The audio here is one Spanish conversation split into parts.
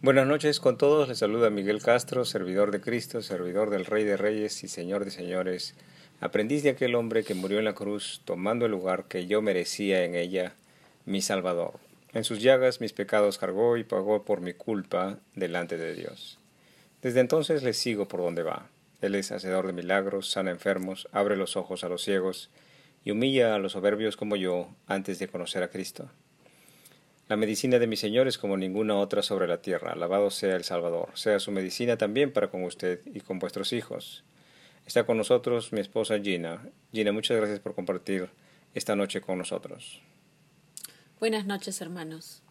Buenas noches con todos, les saluda Miguel Castro, servidor de Cristo, servidor del Rey de Reyes y Señor de Señores, aprendiz de aquel hombre que murió en la cruz, tomando el lugar que yo merecía en ella, mi Salvador. En sus llagas mis pecados cargó y pagó por mi culpa delante de Dios. Desde entonces le sigo por donde va. Él es hacedor de milagros, sana enfermos, abre los ojos a los ciegos y humilla a los soberbios como yo antes de conocer a Cristo. La medicina de mi Señor es como ninguna otra sobre la tierra. Alabado sea el Salvador. Sea su medicina también para con usted y con vuestros hijos. Está con nosotros mi esposa Gina. Gina, muchas gracias por compartir esta noche con nosotros. Buenas noches, hermanos.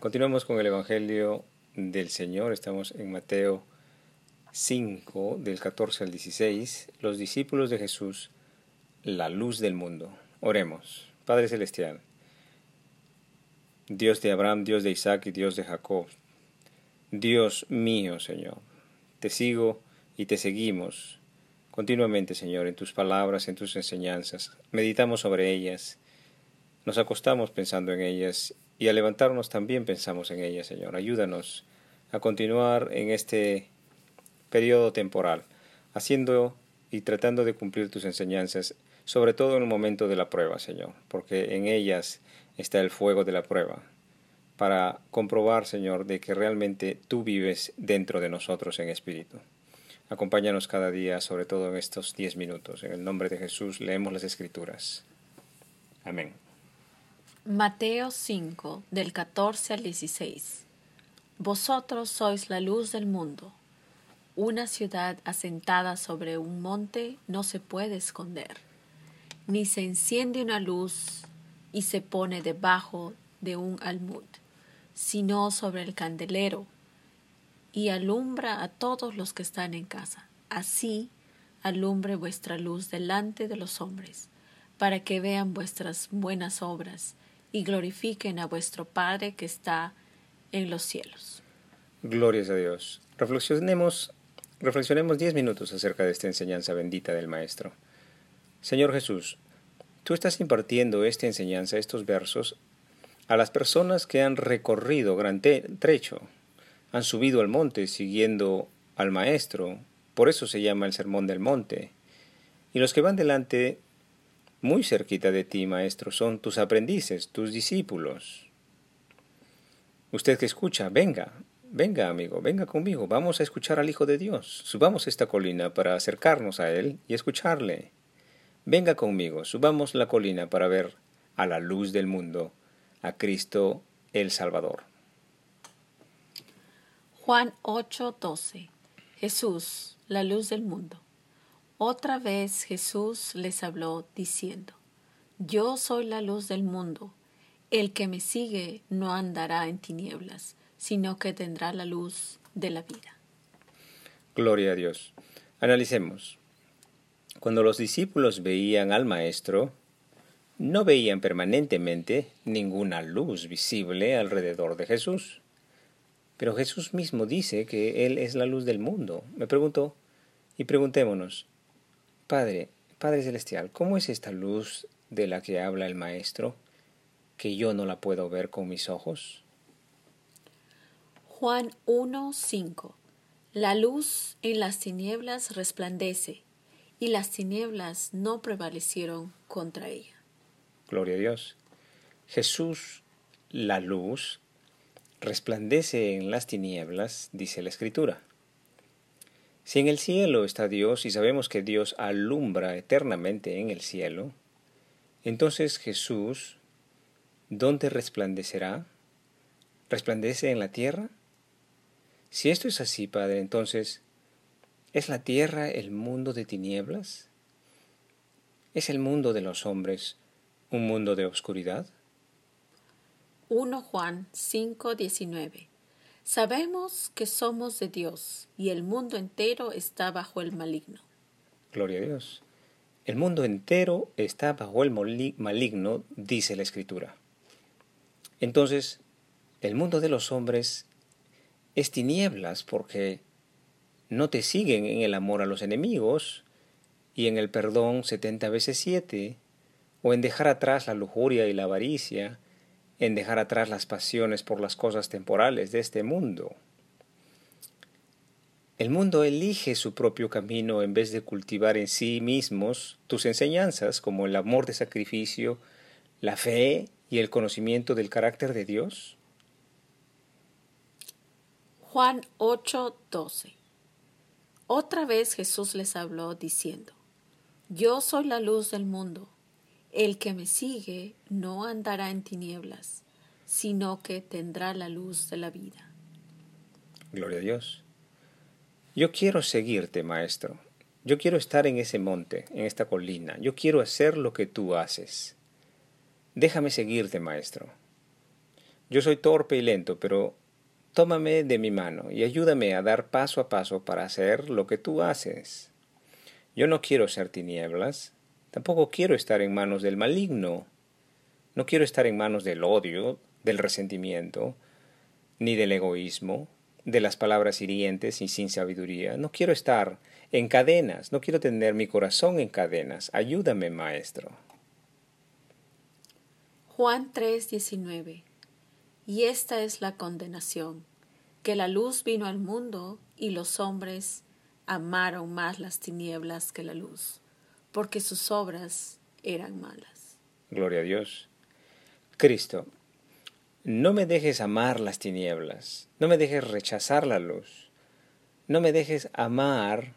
Continuamos con el Evangelio del Señor. Estamos en Mateo 5, del 14 al 16. Los discípulos de Jesús, la luz del mundo. Oremos. Padre Celestial. Dios de Abraham, Dios de Isaac y Dios de Jacob. Dios mío, Señor, te sigo y te seguimos continuamente, Señor, en tus palabras, en tus enseñanzas. Meditamos sobre ellas, nos acostamos pensando en ellas y al levantarnos también pensamos en ellas, Señor. Ayúdanos a continuar en este periodo temporal, haciendo y tratando de cumplir tus enseñanzas, sobre todo en el momento de la prueba, Señor, porque en ellas está el fuego de la prueba, para comprobar, Señor, de que realmente tú vives dentro de nosotros en espíritu. Acompáñanos cada día, sobre todo en estos diez minutos. En el nombre de Jesús leemos las Escrituras. Amén. Mateo 5, del 14 al 16. Vosotros sois la luz del mundo. Una ciudad asentada sobre un monte no se puede esconder, ni se enciende una luz y se pone debajo de un almud, sino sobre el candelero, y alumbra a todos los que están en casa. Así alumbre vuestra luz delante de los hombres, para que vean vuestras buenas obras y glorifiquen a vuestro Padre que está en los cielos. Glorias a Dios. Reflexionemos, reflexionemos diez minutos acerca de esta enseñanza bendita del Maestro. Señor Jesús, Tú estás impartiendo esta enseñanza, estos versos, a las personas que han recorrido gran trecho, han subido al monte siguiendo al Maestro, por eso se llama el Sermón del Monte. Y los que van delante, muy cerquita de ti, Maestro, son tus aprendices, tus discípulos. Usted que escucha, venga, venga amigo, venga conmigo, vamos a escuchar al Hijo de Dios. Subamos esta colina para acercarnos a Él y escucharle. Venga conmigo, subamos la colina para ver a la luz del mundo, a Cristo el Salvador. Juan 8:12 Jesús, la luz del mundo. Otra vez Jesús les habló diciendo, Yo soy la luz del mundo. El que me sigue no andará en tinieblas, sino que tendrá la luz de la vida. Gloria a Dios. Analicemos. Cuando los discípulos veían al Maestro, no veían permanentemente ninguna luz visible alrededor de Jesús. Pero Jesús mismo dice que Él es la luz del mundo. Me pregunto, y preguntémonos, Padre, Padre Celestial, ¿cómo es esta luz de la que habla el Maestro, que yo no la puedo ver con mis ojos? Juan 1:5 La luz en las tinieblas resplandece y las tinieblas no prevalecieron contra ella. Gloria a Dios. Jesús, la luz, resplandece en las tinieblas, dice la Escritura. Si en el cielo está Dios y sabemos que Dios alumbra eternamente en el cielo, entonces Jesús, ¿dónde resplandecerá? ¿Resplandece en la tierra? Si esto es así, Padre, entonces, ¿Es la tierra el mundo de tinieblas? ¿Es el mundo de los hombres un mundo de oscuridad? 1 Juan 5:19 Sabemos que somos de Dios y el mundo entero está bajo el maligno. Gloria a Dios. El mundo entero está bajo el maligno, dice la Escritura. Entonces, el mundo de los hombres es tinieblas porque no te siguen en el amor a los enemigos y en el perdón setenta veces siete, o en dejar atrás la lujuria y la avaricia, en dejar atrás las pasiones por las cosas temporales de este mundo. El mundo elige su propio camino en vez de cultivar en sí mismos tus enseñanzas como el amor de sacrificio, la fe y el conocimiento del carácter de Dios. Juan 8:12 Otra vez Jesús les habló diciendo, Yo soy la luz del mundo. El que me sigue no andará en tinieblas, sino que tendrá la luz de la vida. Gloria a Dios. Yo quiero seguirte, Maestro. Yo quiero estar en ese monte, en esta colina. Yo quiero hacer lo que tú haces. Déjame seguirte, Maestro. Yo soy torpe y lento, pero tómame de mi mano y ayúdame a dar paso a paso para hacer lo que tú haces. Yo no quiero ser tinieblas, tampoco quiero estar en manos del maligno, no quiero estar en manos del odio, del resentimiento, ni del egoísmo, de las palabras hirientes y sin sabiduría. No quiero estar en cadenas, no quiero tener mi corazón en cadenas. Ayúdame, Maestro. Juan 3:19 Y esta es la condenación, que la luz vino al mundo y los hombres amaron más las tinieblas que la luz, porque sus obras eran malas. Gloria a Dios. Cristo, no me dejes amar las tinieblas, no me dejes rechazar la luz, no me dejes amar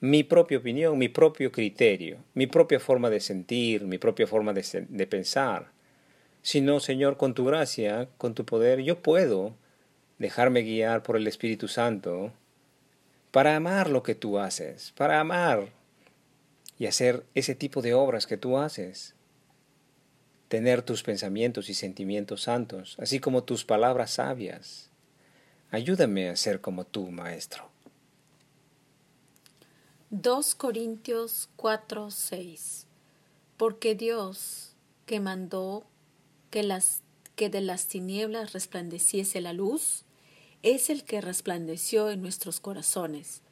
mi propia opinión, mi propio criterio, mi propia forma de sentir, mi propia forma de, pensar, sino, Señor, con tu gracia, con tu poder, yo puedo dejarme guiar por el Espíritu Santo para amar lo que tú haces, para amar y hacer ese tipo de obras que tú haces tener tus pensamientos y sentimientos santos, así como tus palabras sabias. Ayúdame a ser como tú, Maestro. 2 Corintios 4, 6 Porque Dios, que mandó que, de las tinieblas resplandeciese la luz, es el que resplandeció en nuestros corazones,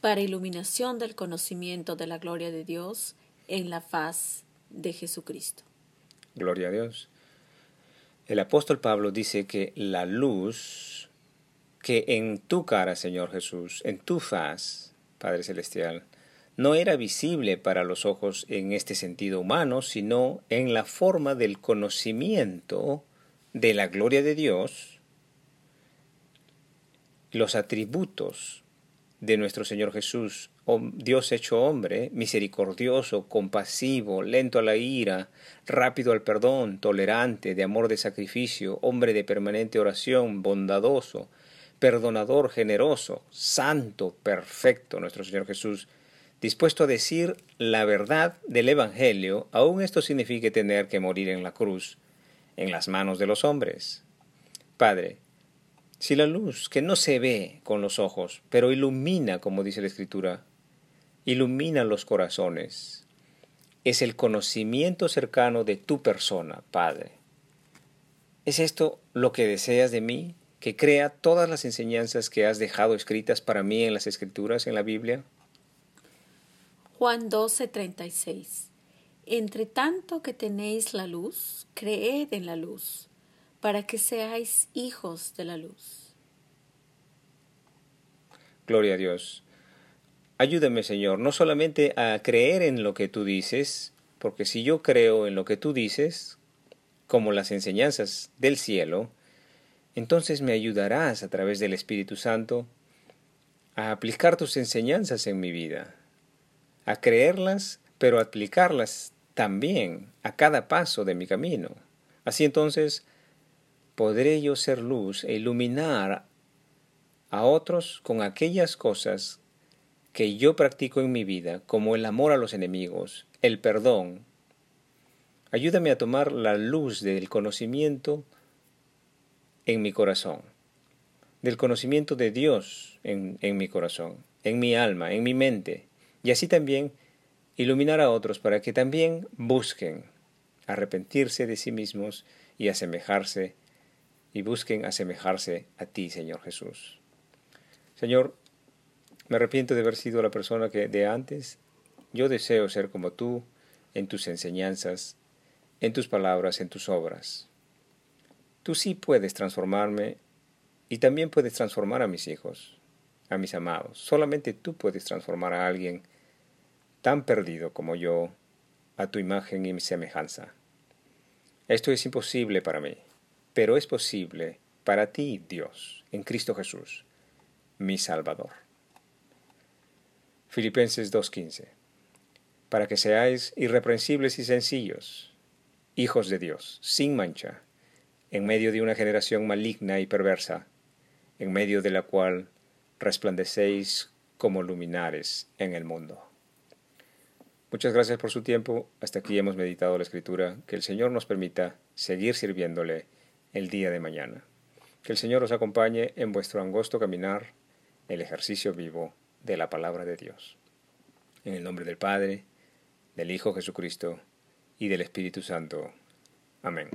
para iluminación del conocimiento de la gloria de Dios en la faz de Jesucristo. Gloria a Dios. El apóstol Pablo dice que la luz que en tu cara, Señor Jesús, en tu faz, Padre Celestial, no era visible para los ojos en este sentido humano, sino en la forma del conocimiento de la gloria de Dios, los atributos de nuestro Señor Jesús, Dios hecho hombre, misericordioso, compasivo, lento a la ira, rápido al perdón, tolerante, de amor de sacrificio, hombre de permanente oración, bondadoso, perdonador, generoso, santo, perfecto, nuestro Señor Jesús, dispuesto a decir la verdad del Evangelio, aun esto signifique tener que morir en la cruz, en las manos de los hombres. Padre, si la luz, que no se ve con los ojos, pero ilumina, como dice la Escritura, ilumina los corazones, es el conocimiento cercano de tu persona, Padre. ¿Es esto lo que deseas de mí? ¿Que crea todas las enseñanzas que has dejado escritas para mí en las Escrituras, en la Biblia? Juan 12:36 Entre tanto que tenéis la luz, creed en la luz para que seáis hijos de la luz. Gloria a Dios. Ayúdame, Señor, no solamente a creer en lo que tú dices, porque si yo creo en lo que tú dices, como las enseñanzas del cielo, entonces me ayudarás a través del Espíritu Santo a aplicar tus enseñanzas en mi vida, a creerlas, pero a aplicarlas también a cada paso de mi camino. Así entonces podré yo ser luz e iluminar a otros con aquellas cosas que yo practico en mi vida, como el amor a los enemigos, el perdón. Ayúdame a tomar la luz del conocimiento en mi corazón, del conocimiento de Dios en, en mi corazón, en mi alma, en mi mente, y así también iluminar a otros para que también busquen arrepentirse de sí mismos y asemejarse y busquen asemejarse a ti, Señor Jesús. Señor, me arrepiento de haber sido la persona que de antes. Yo deseo ser como tú en tus enseñanzas, en tus palabras, en tus obras. Tú sí puedes transformarme y también puedes transformar a mis hijos. A mis amados. Solamente tú puedes transformar a alguien tan perdido como yo a tu imagen y mi semejanza. Esto es imposible para mí, pero es posible para ti, Dios, en Cristo Jesús, mi Salvador. Filipenses 2.15 Para que seáis irreprensibles y sencillos, hijos de Dios, sin mancha, en medio de una generación maligna y perversa, en medio de la cual resplandecéis como luminares en el mundo. Muchas gracias por su tiempo. Hasta aquí hemos meditado la escritura. Que el Señor nos permita seguir sirviéndole el día de mañana. Que el Señor os acompañe en vuestro angosto caminar, el ejercicio vivo de la palabra de Dios. En el nombre del Padre, del Hijo Jesucristo y del Espíritu Santo. Amén.